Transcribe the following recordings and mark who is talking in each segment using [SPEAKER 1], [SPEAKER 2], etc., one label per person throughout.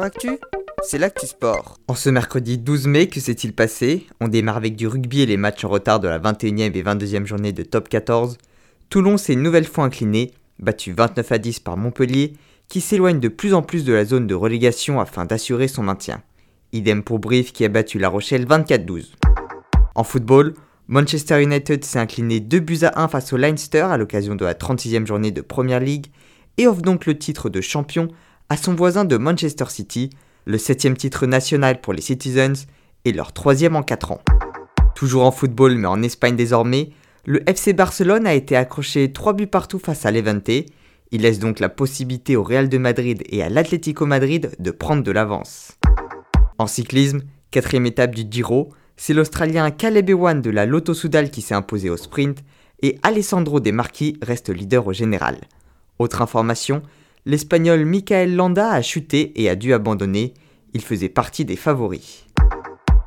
[SPEAKER 1] Actu, c'est l'actu sport. En ce mercredi 12 mai, que s'est-il passé? On démarre avec du rugby et les matchs en retard de la 21e et 22e journée de top 14. Toulon s'est une nouvelle fois incliné, battu 29 à 10 par Montpellier, qui s'éloigne de plus en plus de la zone de relégation afin d'assurer son maintien. Idem pour Brive qui a battu La Rochelle 24-12. En football, Manchester United s'est incliné 2 buts à 1 face au Leinster à l'occasion de la 36e journée de Premier League et offre donc le titre de champion à son voisin de Manchester City, le septième titre national pour les Citizens et leur troisième en 4 ans. Toujours en football mais en Espagne désormais, le FC Barcelone a été accroché 3 buts partout face à Levante. Il laisse donc la possibilité au Real de Madrid et à l'Atlético Madrid de prendre de l'avance. En cyclisme, quatrième étape du Giro, c'est l'Australien Caleb Ewan de la Lotto Soudal qui s'est imposé au sprint et Alessandro De Marchi reste leader au général. Autre information, l'Espagnol Michael Landa a chuté et a dû abandonner. Il faisait partie des favoris.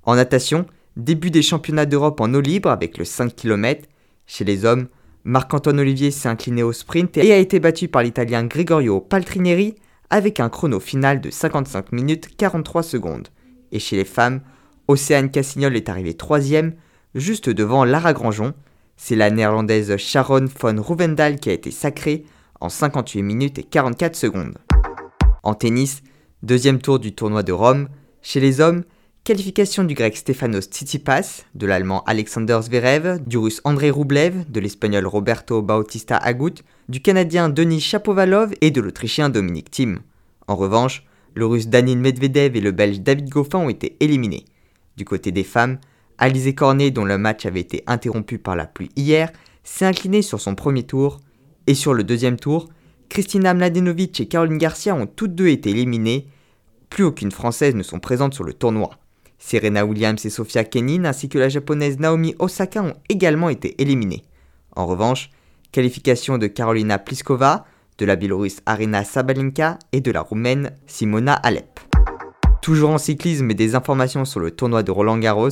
[SPEAKER 1] En natation, début des championnats d'Europe en eau libre avec le 5 km. Chez les hommes, Marc-Antoine Olivier s'est incliné au sprint et a été battu par l'Italien Gregorio Paltrineri avec un chrono final de 55 minutes 43 secondes. Et chez les femmes, Océane Cassignol est arrivée troisième, juste devant Lara Grangeon. C'est la néerlandaise Sharon von Rouvendahl qui a été sacrée en 58 minutes et 44 secondes. En tennis, deuxième tour du tournoi de Rome. Chez les hommes, qualification du grec Stefanos Tsitsipas, de l'allemand Alexander Zverev, du russe André Roublev, de l'espagnol Roberto Bautista Agut, du canadien Denis Chapovalov et de l'autrichien Dominique Thiem. En revanche, le russe Danil Medvedev et le belge David Goffin ont été éliminés. Du côté des femmes, Alizé Cornet, dont le match avait été interrompu par la pluie hier, s'est incliné sur son premier tour et sur le deuxième tour, Kristina Mladenovic et Caroline Garcia ont toutes deux été éliminées. Plus aucune française ne sont présentes sur le tournoi. Serena Williams et Sofia Kenin ainsi que la japonaise Naomi Osaka ont également été éliminées. En revanche, qualification de Carolina Pliskova, de la biélorusse Arina Sabalenka et de la roumaine Simona Alep. Toujours en cyclisme et des informations sur le tournoi de Roland Garros,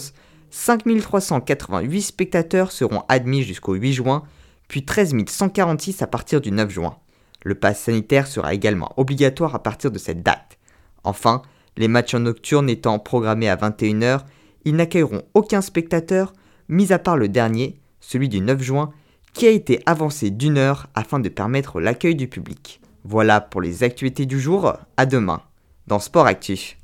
[SPEAKER 1] 5388 spectateurs seront admis jusqu'au 8 juin puis 13 146 à partir du 9 juin. Le pass sanitaire sera également obligatoire à partir de cette date. Enfin, les matchs en nocturne étant programmés à 21h, ils n'accueilleront aucun spectateur, mis à part le dernier, celui du 9 juin, qui a été avancé d'une heure afin de permettre l'accueil du public. Voilà pour les actualités du jour, à demain, dans Sport Actif.